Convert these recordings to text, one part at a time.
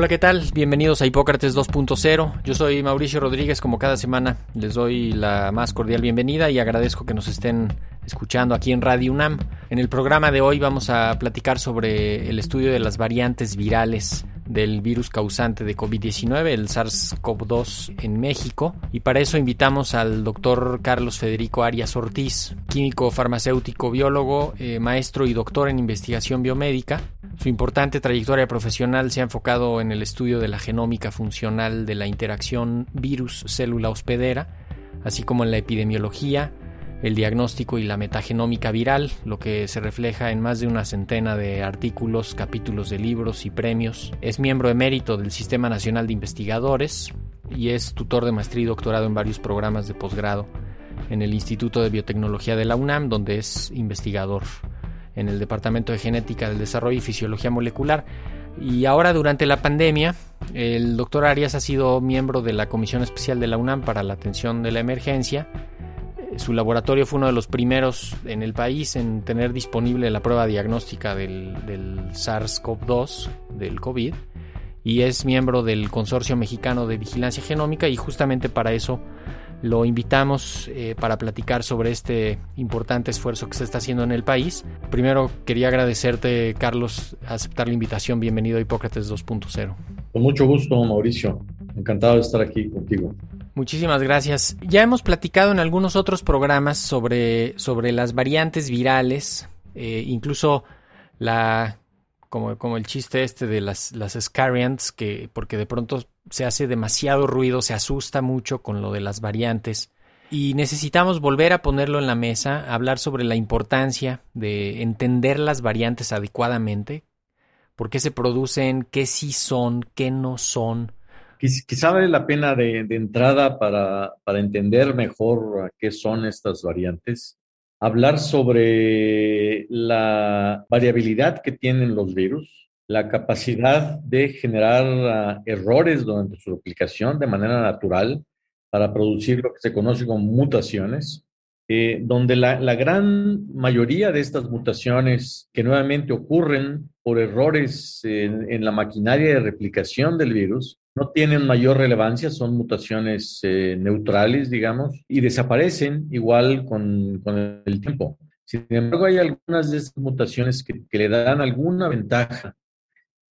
Hola, ¿qué tal? Bienvenidos a Hipócrates 2.0. Yo soy Mauricio Rodríguez, como cada semana les doy la más cordial bienvenida y agradezco que nos estén escuchando aquí en Radio UNAM. En el programa de hoy vamos a platicar sobre el estudio de las variantes virales del virus causante de COVID-19, el SARS-CoV-2 en México. Y para eso invitamos al doctor Carlos Federico Arias Ortiz, químico farmacéutico, biólogo, eh, maestro y doctor en investigación biomédica, su importante trayectoria profesional se ha enfocado en el estudio de la genómica funcional de la interacción virus-célula hospedera, así como en la epidemiología, el diagnóstico y la metagenómica viral, lo que se refleja en más de una centena de artículos, capítulos de libros y premios. Es miembro emérito del Sistema Nacional de Investigadores y es tutor de maestría y doctorado en varios programas de posgrado en el Instituto de Biotecnología de la UNAM, donde es investigador en el Departamento de Genética del Desarrollo y Fisiología Molecular. Y ahora durante la pandemia, el doctor Arias ha sido miembro de la Comisión Especial de la UNAM para la Atención de la Emergencia. Su laboratorio fue uno de los primeros en el país en tener disponible la prueba diagnóstica del, del SARS-CoV-2, del COVID, y es miembro del Consorcio Mexicano de Vigilancia Genómica y justamente para eso lo invitamos eh, para platicar sobre este importante esfuerzo que se está haciendo en el país. Primero quería agradecerte, Carlos, aceptar la invitación. Bienvenido a Hipócrates 2.0. Con mucho gusto, Mauricio. Encantado de estar aquí contigo. Muchísimas gracias. Ya hemos platicado en algunos otros programas sobre, sobre las variantes virales, eh, incluso la como, como el chiste este de las, las scariants, que porque de pronto se hace demasiado ruido, se asusta mucho con lo de las variantes. Y necesitamos volver a ponerlo en la mesa, hablar sobre la importancia de entender las variantes adecuadamente, por qué se producen, qué sí son, qué no son. Quizá vale la pena de, de entrada para, para entender mejor qué son estas variantes, hablar sobre la variabilidad que tienen los virus, la capacidad de generar uh, errores durante su aplicación de manera natural para producir lo que se conoce como mutaciones, eh, donde la, la, gran mayoría de estas mutaciones que nuevamente ocurren por errores en, en la maquinaria de replicación del virus no tienen mayor relevancia, son mutaciones eh, neutrales, digamos, y desaparecen igual con, el tiempo. Sin embargo, hay algunas de estas mutaciones que, que le dan alguna ventaja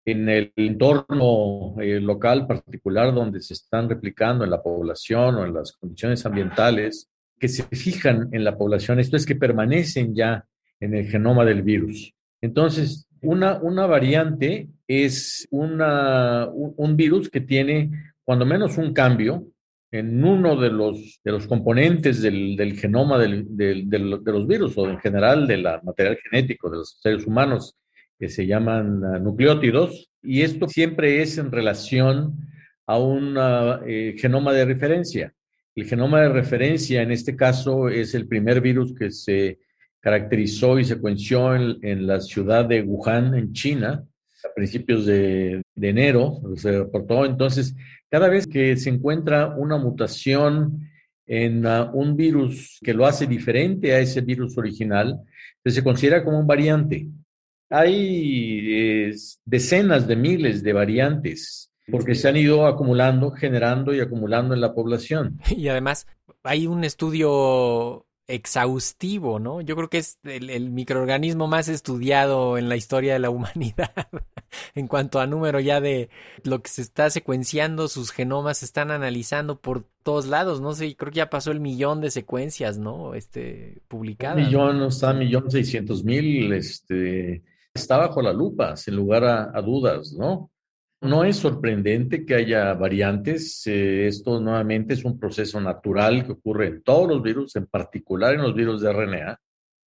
en el entorno eh, local particular donde se están replicando en la población o en las condiciones ambientales, que se fijan en la población, esto es que permanecen ya en el genoma del virus. Entonces, una, una variante es una, un, virus que tiene cuando menos un cambio en uno de los, de los componentes del, del genoma del, del, de los virus o en general del material genético de los seres humanos que se llaman uh, nucleótidos y esto siempre es en relación a un uh, eh, genoma de referencia. El genoma de referencia en este caso es el primer virus que se caracterizó y secuenció en, en la ciudad de Wuhan, en China, a principios de, enero, se reportó. Entonces, cada vez que se encuentra una mutación en uh, un virus que lo hace diferente a ese virus original, pues se considera como un variante. Hay decenas de miles de variantes porque se han ido acumulando, generando y acumulando en la población. Y además, hay un estudio exhaustivo, ¿no? Yo creo que es el, microorganismo más estudiado en la historia de la humanidad. en cuanto a número ya de lo que se está secuenciando, sus genomas se están analizando por todos lados, no sé, creo que ya pasó el millón de secuencias, ¿no? Este, publicadas. Millón, está millón seiscientos mil, este, está bajo la lupa, sin lugar a, dudas, ¿no? No es sorprendente que haya variantes. Eh, esto nuevamente es un proceso natural que ocurre en todos los virus, en particular en los virus de RNA.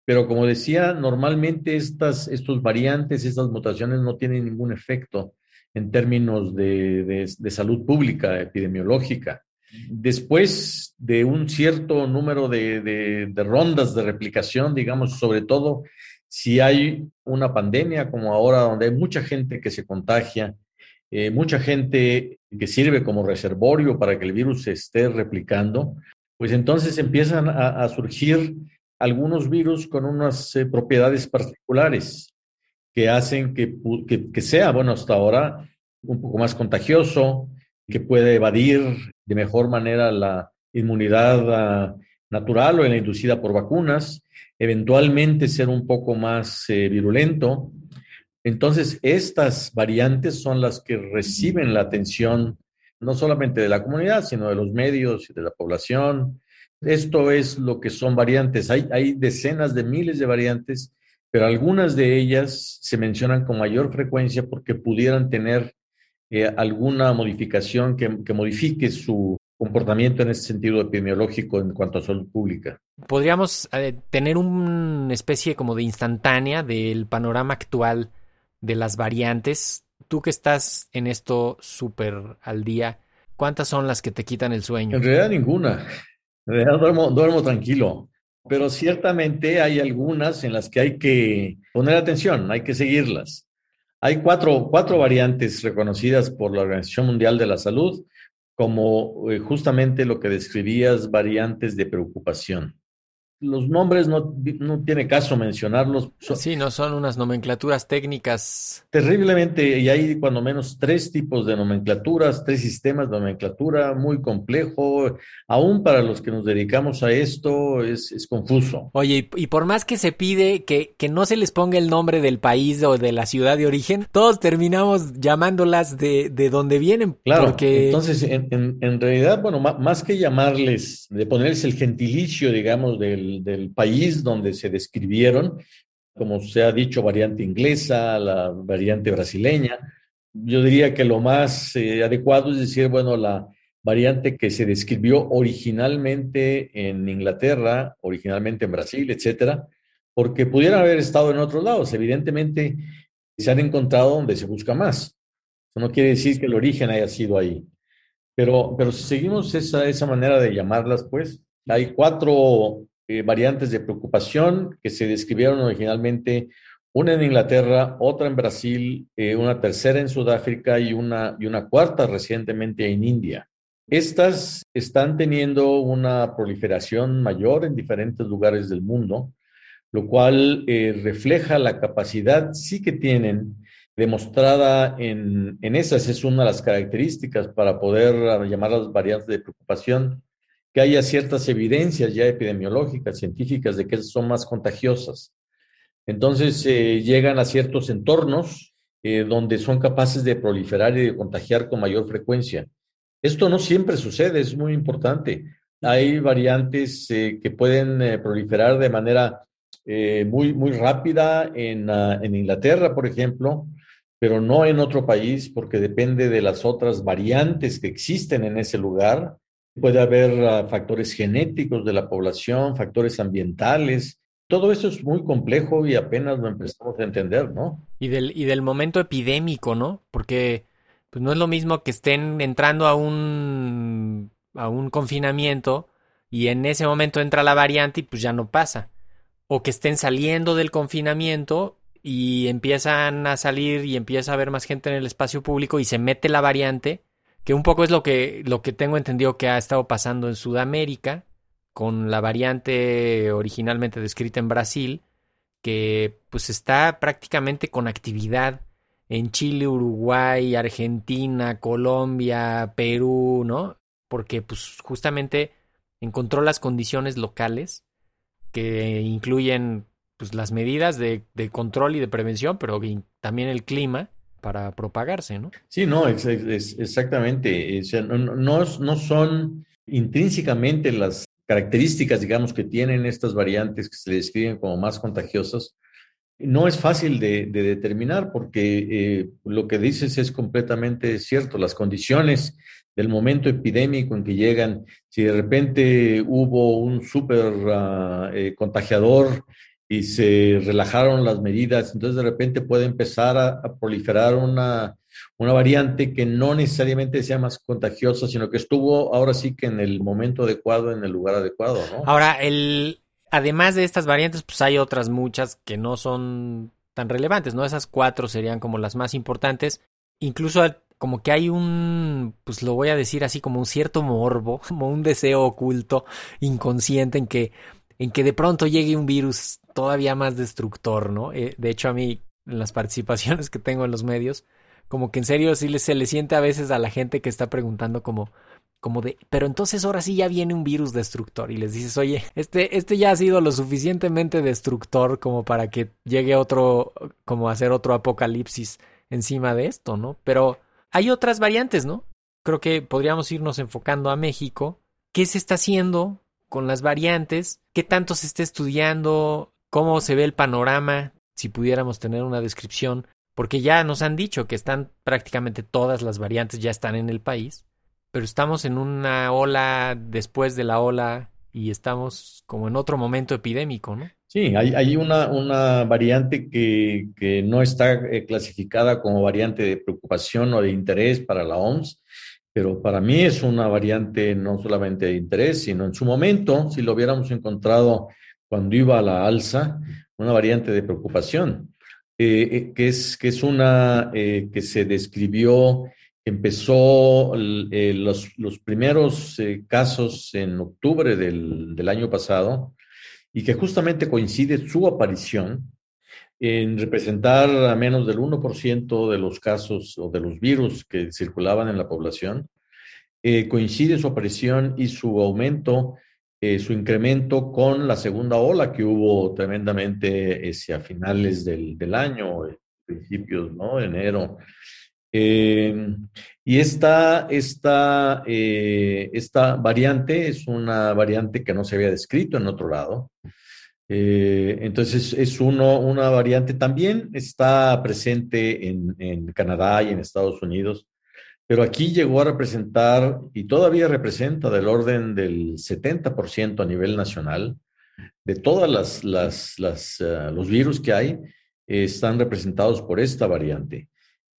Pero como decía, normalmente estas estos variantes, estas mutaciones no tienen ningún efecto en términos de, salud pública, epidemiológica. Después de un cierto número de, rondas de replicación, digamos, sobre todo si hay una pandemia como ahora, donde hay mucha gente que se contagia, eh, mucha gente que sirve como reservorio para que el virus se esté replicando, pues entonces empiezan a surgir algunos virus con unas eh, propiedades particulares que hacen que, que, sea, bueno, hasta ahora un poco más contagioso, que puede evadir de mejor manera la inmunidad ah, natural o la inducida por vacunas, eventualmente ser un poco más eh, virulento. Entonces, estas variantes son las que reciben la atención no solamente de la comunidad, sino de los medios y de la población, esto es lo que son variantes. Hay, hay decenas de miles de variantes, pero algunas de ellas se mencionan con mayor frecuencia porque pudieran tener eh, alguna modificación que, que modifique su comportamiento en ese sentido epidemiológico en cuanto a salud pública. Podríamos eh, tener una especie como de instantánea del panorama actual de las variantes. Tú que estás en esto súper al día, ¿cuántas son las que te quitan el sueño? En realidad ninguna. Duermo, duermo tranquilo, pero ciertamente hay algunas en las que hay que poner atención, hay que seguirlas. Hay cuatro, cuatro variantes reconocidas por la Organización Mundial de la Salud como eh, justamente lo que describías, variantes de preocupación los nombres no, no tiene caso mencionarlos. sí, no son unas nomenclaturas técnicas. Terriblemente, y hay cuando menos tres tipos de nomenclaturas, tres sistemas de nomenclatura, muy complejo. Aún para los que nos dedicamos a esto es, es confuso. Oye, y, por más que se pide que, que no se les ponga el nombre del país o de la ciudad de origen, todos terminamos llamándolas de, de donde vienen. Claro, porque... entonces en, en, en realidad, bueno, más que llamarles, de ponerles el gentilicio, digamos, del del, país donde se describieron, como se ha dicho, variante inglesa, la variante brasileña. Yo diría que lo más eh, adecuado es decir, bueno, la variante que se describió originalmente en Inglaterra, originalmente en Brasil, etcétera, porque pudieran haber estado en otros lados. Evidentemente, se han encontrado donde se busca más. Eso no quiere decir que el origen haya sido ahí. Pero, pero si seguimos esa, esa manera de llamarlas, pues, hay cuatro eh, variantes de preocupación que se describieron originalmente, una en Inglaterra, otra en Brasil, eh, una tercera en Sudáfrica y una, y una cuarta recientemente en India. Estas están teniendo una proliferación mayor en diferentes lugares del mundo, lo cual eh, refleja la capacidad sí que tienen demostrada en, en esas, es una de las características para poder llamar las variantes de preocupación, que haya ciertas evidencias ya epidemiológicas, científicas, de que son más contagiosas. Entonces eh, llegan a ciertos entornos eh, donde son capaces de proliferar y de contagiar con mayor frecuencia. Esto no siempre sucede, es muy importante. Hay variantes eh, que pueden proliferar de manera muy, muy rápida ah, en Inglaterra, por ejemplo, pero no en otro país porque depende de las otras variantes que existen en ese lugar Puede haber ah, factores genéticos de la población, factores ambientales. Todo eso es muy complejo y apenas lo empezamos a entender, ¿no? Y del, y del momento epidémico, ¿no? Porque pues no es lo mismo que estén entrando a un, a un confinamiento y en ese momento entra la variante y pues ya no pasa. O que estén saliendo del confinamiento y empiezan a salir y empieza a haber más gente en el espacio público y se mete la variante que un poco es lo que, lo que tengo entendido que ha estado pasando en Sudamérica, con la variante originalmente descrita en Brasil, que pues está prácticamente con actividad en Chile, Uruguay, Argentina, Colombia, Perú, ¿no? Porque pues justamente encontró las condiciones locales que incluyen pues las medidas de, de control y de prevención, pero también el clima para propagarse, ¿no? Sí, no, es, es- exactamente. O sea, no, no, no son intrínsecamente las características, digamos, que tienen estas variantes que se describen como más contagiosas. No es fácil de, de determinar porque eh, lo que dices es completamente cierto. Las condiciones del momento epidémico en que llegan, si de repente hubo un súper ah, eh, contagiador y se relajaron las medidas, entonces de repente puede empezar a, proliferar una, una variante que no necesariamente sea más contagiosa, sino que estuvo ahora sí que en el momento adecuado, en el lugar adecuado, ¿no? Ahora, el, además de estas variantes, pues hay otras muchas que no son tan relevantes, ¿no? Esas cuatro serían como las más importantes. Incluso como que hay un, pues lo voy a decir así, como un cierto morbo, como un deseo oculto, inconsciente en que, en que de pronto llegue un virus todavía más destructor, ¿no? Eh, de hecho, a mí, en las participaciones que tengo en los medios, como que en serio sí se le siente a veces a la gente que está preguntando como, como de, pero entonces ahora sí ya viene un virus destructor y les dices, oye, este, este ya ha sido lo suficientemente destructor como para que llegue otro, como hacer otro apocalipsis encima de esto, ¿no? Pero hay otras variantes, ¿no? Creo que podríamos irnos enfocando a México. ¿Qué se está haciendo con las variantes? ¿Qué tanto se está estudiando? ¿Cómo se ve el panorama? Si pudiéramos tener una descripción, porque ya nos han dicho que están prácticamente todas las variantes ya están en el país pero estamos en una ola después de la ola y estamos como en otro momento epidémico, ¿no? Sí, hay, una, variante que, que no está eh, clasificada como variante de preocupación o de interés para la OMS, pero para mí es una variante no solamente de interés, sino en su momento, si lo hubiéramos encontrado cuando iba a la alza, una variante de preocupación, eh, eh, que, es, que es una eh, que se describió empezó eh, los, los, primeros eh, casos en octubre del, del, año pasado y que justamente coincide su aparición en representar a menos del 1% de los casos o de los virus que circulaban en la población. Eh, coincide su aparición y su aumento, eh, su incremento con la segunda ola que hubo tremendamente hacia finales del, del año, principios, ¿no? Enero. Eh, y esta, esta, eh, esta variante es una variante que no se había descrito en otro lado. Eh, entonces es uno, una variante también está presente en, en, Canadá y en Estados Unidos, pero aquí llegó a representar y todavía representa del orden del 70% a nivel nacional de todas las, las, uh, los virus que hay están representados por esta variante.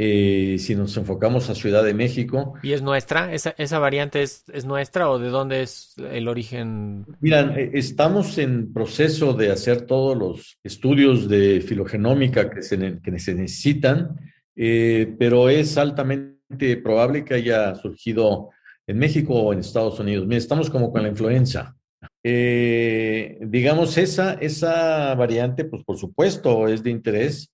Eh, si nos enfocamos a Ciudad de México. ¿Y es nuestra? ¿Esa, esa variante es, es, nuestra o de dónde es el origen? Miran, estamos en proceso de hacer todos los estudios de filogenómica que se, que se necesitan, eh, pero es altamente probable que haya surgido en México o en Estados Unidos. Mira, estamos como con la influenza. Eh, digamos, esa, esa variante, pues por supuesto, es de interés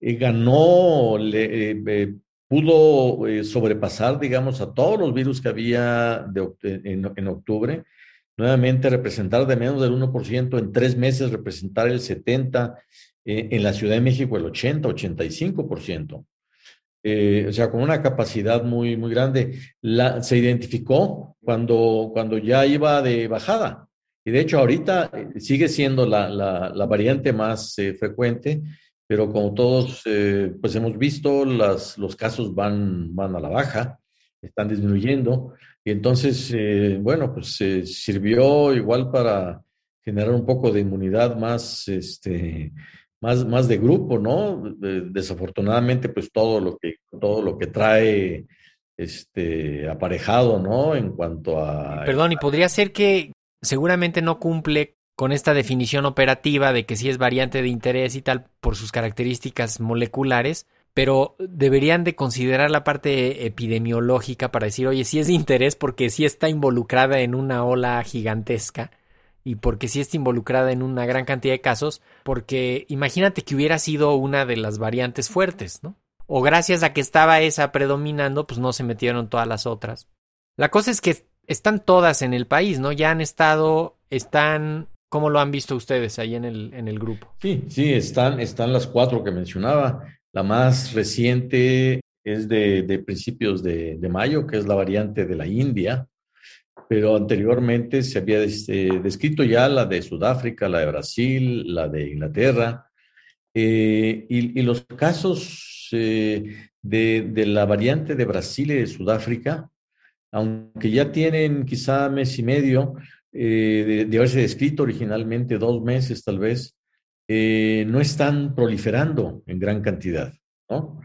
eh, ganó, le, eh, pudo eh, sobrepasar, digamos, a todos los virus que había de, en, en, octubre. Nuevamente representar de menos del 1%, en tres meses representar el 70%, en la Ciudad de México el 80, 85%. o sea, con una capacidad muy, muy grande. La, se identificó cuando, cuando ya iba de bajada. Y de hecho, ahorita sigue siendo la, la, la variante más frecuente pero como todos eh, pues hemos visto, las, los casos van, van a la baja, están disminuyendo, y entonces, eh, bueno, pues eh, sirvió igual para generar un poco de inmunidad más, este, más, más de grupo, ¿no? Desafortunadamente, pues todo lo que, todo lo que trae este, aparejado, ¿no? En cuanto a... Perdón, y podría ser que seguramente no cumple con esta definición operativa de que sí es variante de interés y tal por sus características moleculares, pero deberían de considerar la parte epidemiológica para decir, oye, sí es de interés porque sí está involucrada en una ola gigantesca y porque sí está involucrada en una gran cantidad de casos, porque imagínate que hubiera sido una de las variantes fuertes, ¿no? O gracias a que estaba esa predominando, pues no se metieron todas las otras. La cosa es que están todas en el país, ¿no? Ya han estado, están ¿Cómo lo han visto ustedes ahí en el, en el grupo? Sí, sí, están, están las cuatro que mencionaba. La más reciente es de, principios de, mayo, que es la variante de la India, pero anteriormente se había este, descrito ya la de Sudáfrica, la de Brasil, la de Inglaterra, eh, y, los casos eh, de, la variante de Brasil y de Sudáfrica, aunque ya tienen quizá mes y medio eh, de, haberse descrito originalmente, dos meses tal vez, no están proliferando en gran cantidad, ¿no?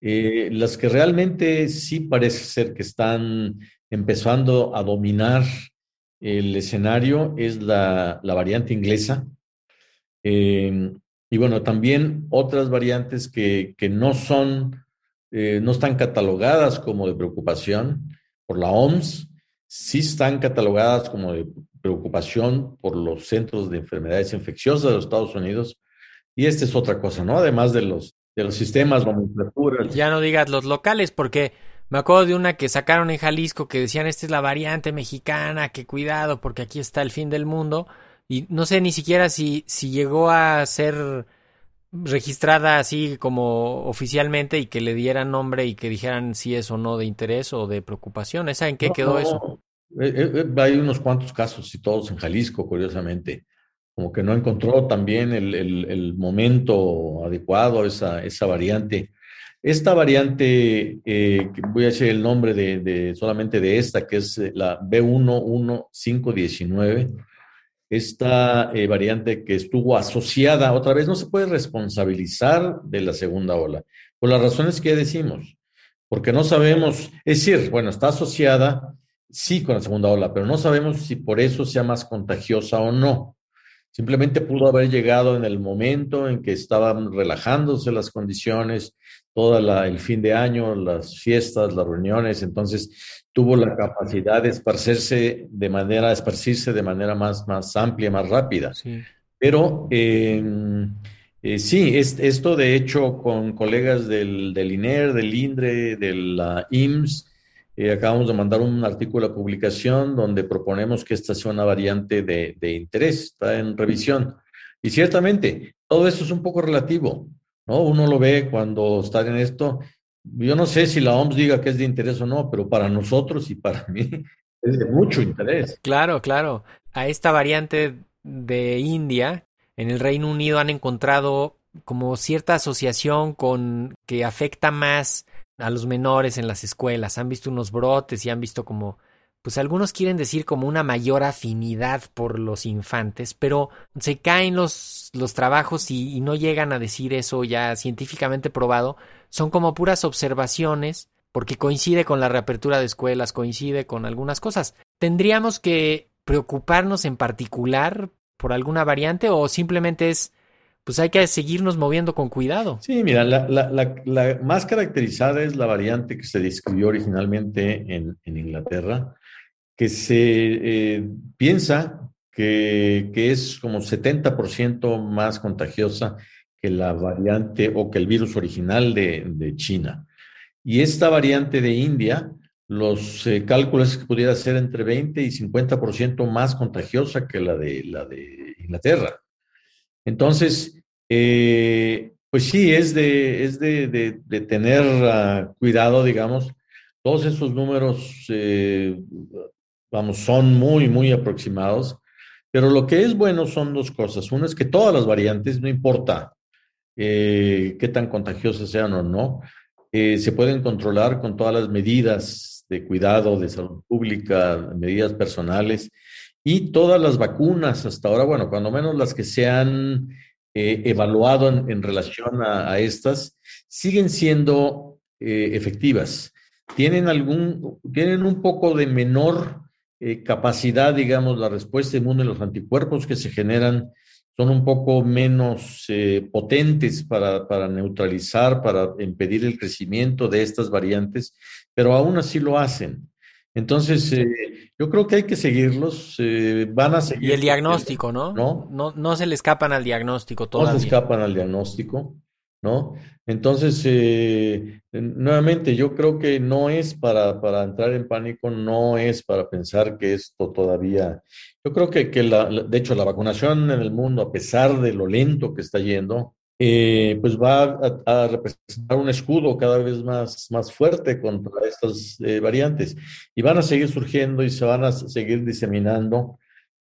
las que realmente sí parece ser que están empezando a dominar el escenario es la, variante inglesa. Em, y bueno, también otras variantes que, no son, eh, no están catalogadas como de preocupación por la OMS, sí están catalogadas como de preocupación por los centros de enfermedades infecciosas de los Estados Unidos. Y esta es otra cosa, ¿no? Además de los, de los sistemas, nomenclaturas. Ya no digas los locales, porque me acuerdo de una que sacaron en Jalisco que decían, esta es la variante mexicana, que cuidado, porque aquí está el fin del mundo. Y no sé ni siquiera si, si llegó a ser registrada así como oficialmente y que le dieran nombre y que dijeran si es o no de interés o de preocupación. ¿Esa en qué quedó eso? Eh, eh, eh, hay unos cuantos casos y todos en Jalisco, curiosamente. Como que no encontró también el, el, momento adecuado esa, esa variante. Esta variante, voy a decir el nombre de, de, solamente de esta, que es la B11519, esta eh, variante que estuvo asociada, otra vez no se puede responsabilizar de la segunda ola, por las razones que decimos, porque no sabemos, es decir, bueno, está asociada, sí, con la segunda ola, pero no sabemos si por eso sea más contagiosa o no. Simplemente pudo haber llegado en el momento en que estaban relajándose las condiciones, todo el fin de año, las fiestas, las reuniones, entonces tuvo la capacidad de esparcirse de manera, esparcirse de manera más, más amplia, más rápida. Pero em, eh, sí, esto de hecho con colegas del, del INER, del INDRE, de la IMSS, acabamos de mandar un artículo a publicación donde proponemos que esta sea una variante de, de interés, está en revisión. Y ciertamente, todo esto es un poco relativo, ¿no? Uno lo ve cuando está en esto. Yo no sé si la OMS diga que es de interés o no, pero para nosotros y para mí es de mucho interés. Claro, claro. A esta variante de India, en el Reino Unido han encontrado como cierta asociación con que afecta más a los menores en las escuelas, han visto unos brotes y han visto como, pues algunos quieren decir como una mayor afinidad por los infantes, pero se caen los, los trabajos y, no llegan a decir eso ya científicamente probado, son como puras observaciones, porque coincide con la reapertura de escuelas, coincide con algunas cosas. ¿Tendríamos que preocuparnos en particular por alguna variante o simplemente es pues hay que seguirnos moviendo con cuidado. Sí, mira, la, más caracterizada es la variante que se describió originalmente en, Inglaterra, que se eh, piensa que, es como 70% más contagiosa que la variante o que el virus original de, China. Y esta variante de India, los eh, cálculos que pudiera ser entre 20 y 50% más contagiosa que la de, la de Inglaterra. Entonces, eh, pues sí, es de, es de, tener ah, cuidado, digamos. Todos esos números, eh, vamos, son muy, muy aproximados. Pero lo que es bueno son dos cosas. Una es que todas las variantes, no importa eh, qué tan contagiosas sean o no, se pueden controlar con todas las medidas de cuidado, de salud pública, medidas personales y todas las vacunas hasta ahora, bueno, cuando menos las que se han eh, evaluado en, relación a, estas, siguen siendo eh, efectivas. Tienen, algún, tienen un poco de menor eh, capacidad, digamos, la respuesta inmune, los anticuerpos que se generan son un poco menos potentes para, para, neutralizar, para impedir el crecimiento de estas variantes, pero aún así lo hacen. Entonces, eh, yo creo que hay que seguirlos, eh, van a seguir. Y el diagnóstico, ¿no? ¿no? No, no se le escapan al diagnóstico todavía. No se escapan al diagnóstico, ¿no? Entonces, eh, nuevamente, yo creo que no es para, para, entrar en pánico, no es para pensar que esto todavía. Yo creo que, que la, de hecho, la vacunación en el mundo, a pesar de lo lento que está yendo, eh, pues va a, representar un escudo cada vez más, más fuerte contra estas eh, variantes. Y van a seguir surgiendo y se van a seguir diseminando.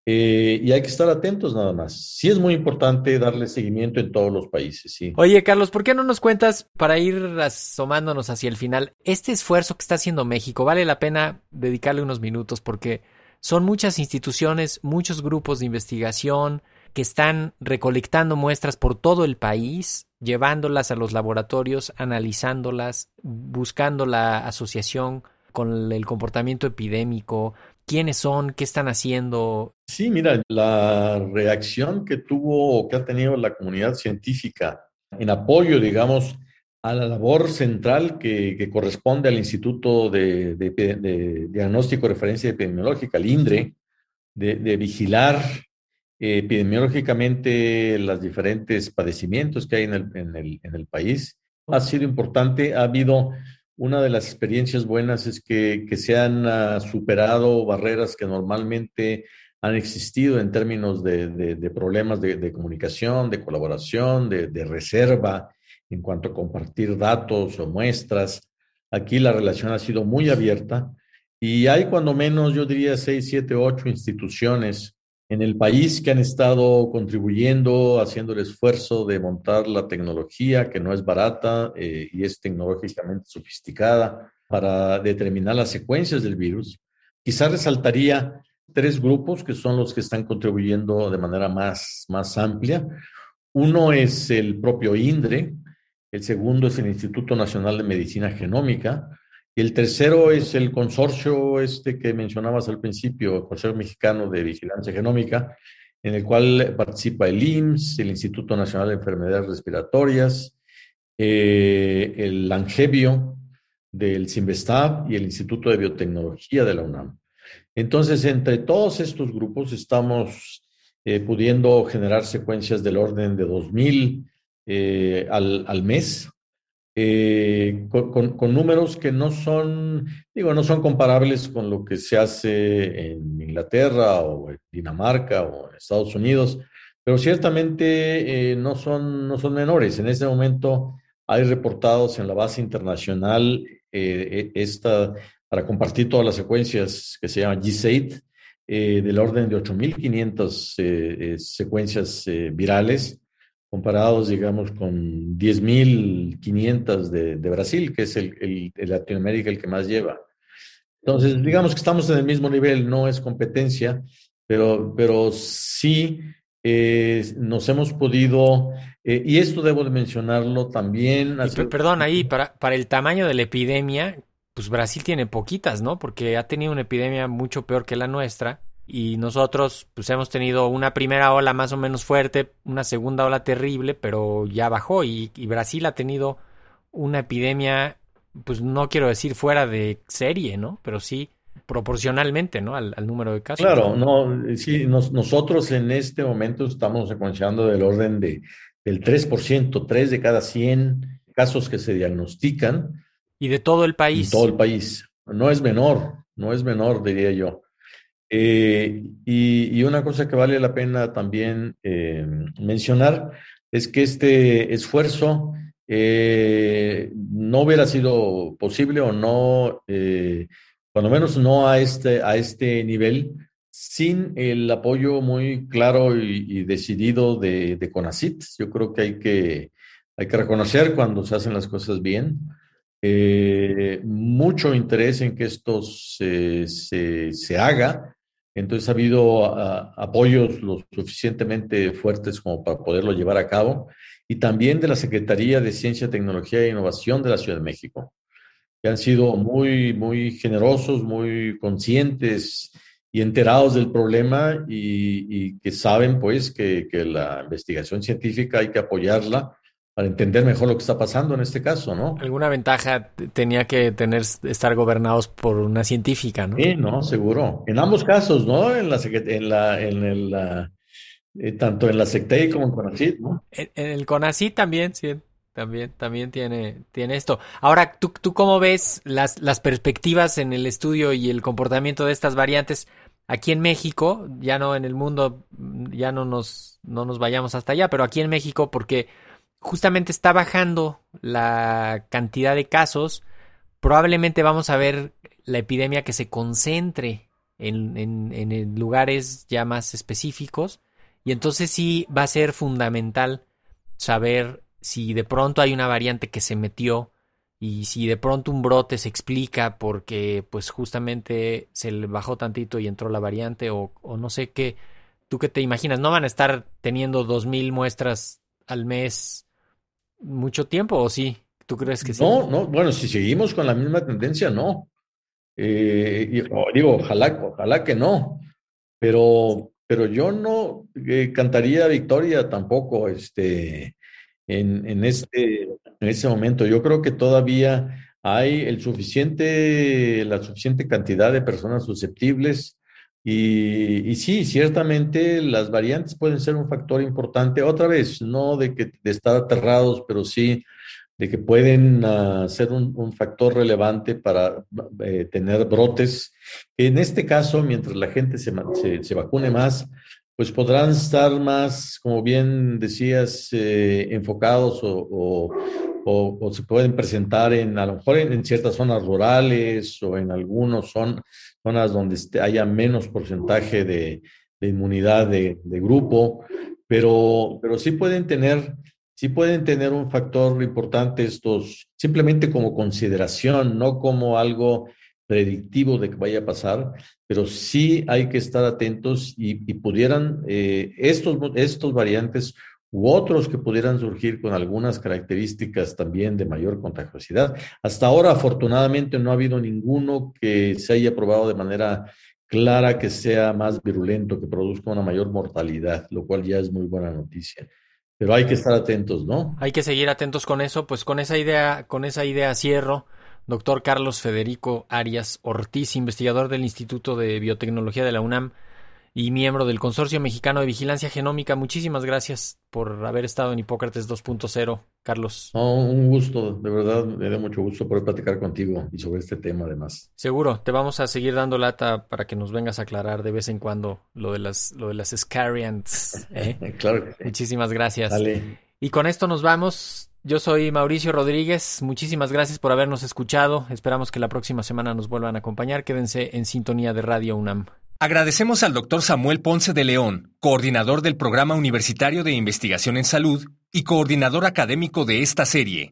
Eh, y hay que estar atentos nada más. Sí es muy importante darle seguimiento en todos los países, sí. Oye, Carlos, ¿por qué no nos cuentas, para ir asomándonos hacia el final, este esfuerzo que está haciendo México? Vale la pena dedicarle unos minutos porque son muchas instituciones, muchos grupos de investigación, que están recolectando muestras por todo el país, llevándolas a los laboratorios, analizándolas, buscando la asociación con el comportamiento epidémico, quiénes son, qué están haciendo. Sí, mira, la reacción que tuvo que ha tenido la comunidad científica en apoyo, digamos, a la labor central que, corresponde al Instituto de, Diagnóstico y Referencia Epidemiológica, el INDRE, de vigilar epidemiológicamente los diferentes padecimientos que hay en el, en, el, en el, país. Ha sido importante, ha habido una de las experiencias buenas es que, que se han uh, superado barreras que normalmente han existido en términos de, de, de problemas de, de, comunicación, de colaboración, de, reserva en cuanto a compartir datos o muestras. Aquí la relación ha sido muy abierta y hay cuando menos, yo diría, seis, siete, ocho instituciones en el país que han estado contribuyendo, haciendo el esfuerzo de montar la tecnología que no es barata eh, y es tecnológicamente sofisticada para determinar las secuencias del virus. Quizás resaltaría tres grupos que son los que están contribuyendo de manera más, más amplia. Uno es el propio INDRE, el segundo es el Instituto Nacional de Medicina Genómica, y el tercero es el consorcio este que mencionabas al principio, el Consejo Mexicano de Vigilancia Genómica, en el cual participa el IMSS, el Instituto Nacional de Enfermedades Respiratorias, eh, el Angevio del CIMBESTAB y el Instituto de Biotecnología de la UNAM. Entonces, entre todos estos grupos estamos eh, pudiendo generar secuencias del orden de 2.000 eh, al, al mes eh, con, números que no son, digo, no son comparables con lo que se hace en Inglaterra o en Dinamarca o en Estados Unidos, pero ciertamente eh, no, son, no son menores. En este momento hay reportados en la base internacional eh, esta, para compartir todas las secuencias que se llaman GSAID, del orden de 8.500 secuencias virales comparados, digamos, con 10.500 de, de Brasil, que es el, el, Latinoamérica el que más lleva. Entonces, digamos que estamos en el mismo nivel, no es competencia, pero, pero sí eh, nos hemos podido, eh, y esto debo de mencionarlo también. Perdón, ahí, para, para el tamaño de la epidemia, pues Brasil tiene poquitas, ¿no? Porque ha tenido una epidemia mucho peor que la nuestra y nosotros pues hemos tenido una primera ola más o menos fuerte, una segunda ola terrible, pero ya bajó y, Brasil ha tenido una epidemia, pues no quiero decir fuera de serie, ¿no? Pero sí proporcionalmente, ¿no? Al, número de casos. Claro, no, sí, nosotros en este momento estamos secuenciando del orden de, del 3%, 3 de cada 100 casos que se diagnostican. Y de todo el país. todo el país. No es menor, no es menor, diría yo. Eh, y, una cosa que vale la pena también eh, mencionar es que este esfuerzo eh, no hubiera sido posible o no, cuando menos no a este, a este nivel, sin el apoyo muy claro y, decidido de, de, CONACIT. Yo creo que hay, que hay que reconocer cuando se hacen las cosas bien. mucho interés en que esto se, se, se haga entonces ha habido ah, apoyos lo suficientemente fuertes como para poderlo llevar a cabo. Y también de la Secretaría de Ciencia, Tecnología e Innovación de la Ciudad de México, que han sido muy, muy generosos, muy conscientes y enterados del problema y, que saben pues que, que la investigación científica hay que apoyarla para entender mejor lo que está pasando en este caso, ¿no? Alguna ventaja tenía que tener estar gobernados por una científica, ¿no? Sí, no, seguro. En ambos casos, ¿no? En la en la en el eh, tanto en la SECTEI como en CONACYT, ¿no? En, el CONACYT también, sí. También, también tiene, tiene esto. Ahora, ¿tú, ¿tú cómo ves las, las perspectivas en el estudio y el comportamiento de estas variantes aquí en México? Ya no en el mundo, ya no nos, no nos vayamos hasta allá, pero aquí en México, porque justamente está bajando la cantidad de casos, probablemente vamos a ver la epidemia que se concentre en, en, lugares ya más específicos. Y entonces sí va a ser fundamental saber si de pronto hay una variante que se metió y si de pronto un brote se explica porque pues justamente se le bajó tantito y entró la variante o, o no sé qué, tú qué te imaginas, no van a estar teniendo dos mil muestras al mes mucho tiempo o sí? ¿Tú crees que sí? No, no, bueno, si seguimos con la misma tendencia, no. Eh, digo, ojalá, ojalá que no, pero, pero yo no eh, cantaría victoria tampoco este, en, en, este, en este momento. Yo creo que todavía hay el suficiente, la suficiente cantidad de personas susceptibles y, sí, ciertamente las variantes pueden ser un factor importante. Otra vez, no de, que, de estar aterrados, pero sí de que pueden uh, ser un, factor relevante para eh, tener brotes. En este caso, mientras la gente se, se, se, vacune más, pues podrán estar más, como bien decías, eh, enfocados o, o, o, se pueden presentar en, a lo mejor en, en ciertas zonas rurales o en algunas son, zonas donde este, haya menos porcentaje de, de inmunidad de, de, grupo, pero, pero sí pueden tener sí pueden tener un factor importante estos, simplemente como consideración, no como algo predictivo de que vaya a pasar, pero sí hay que estar atentos y, y pudieran eh, estos, estos variantes u otros que pudieran surgir con algunas características también de mayor contagiosidad. Hasta ahora, afortunadamente, no ha habido ninguno que se haya probado de manera clara que sea más virulento, que produzca una mayor mortalidad, lo cual ya es muy buena noticia. Pero hay que estar atentos, ¿no? Hay que seguir atentos con eso, pues con esa idea, con esa idea cierro. Doctor Carlos Federico Arias Ortiz, investigador del Instituto de Biotecnología de la UNAM y miembro del Consorcio Mexicano de Vigilancia Genómica. Muchísimas gracias por haber estado en Hipócrates 2.0, Carlos. No, un gusto, de verdad, me da mucho gusto poder platicar contigo y sobre este tema además. Seguro, te vamos a seguir dando lata para que nos vengas a aclarar de vez en cuando lo de las, lo de las scariants. ¿eh? claro que sí. Muchísimas gracias. Dale. Y con esto nos vamos. Yo soy Mauricio Rodríguez. Muchísimas gracias por habernos escuchado. Esperamos que la próxima semana nos vuelvan a acompañar. Quédense en sintonía de Radio UNAM. Agradecemos al doctor Samuel Ponce de León, coordinador del Programa Universitario de Investigación en Salud y coordinador académico de esta serie.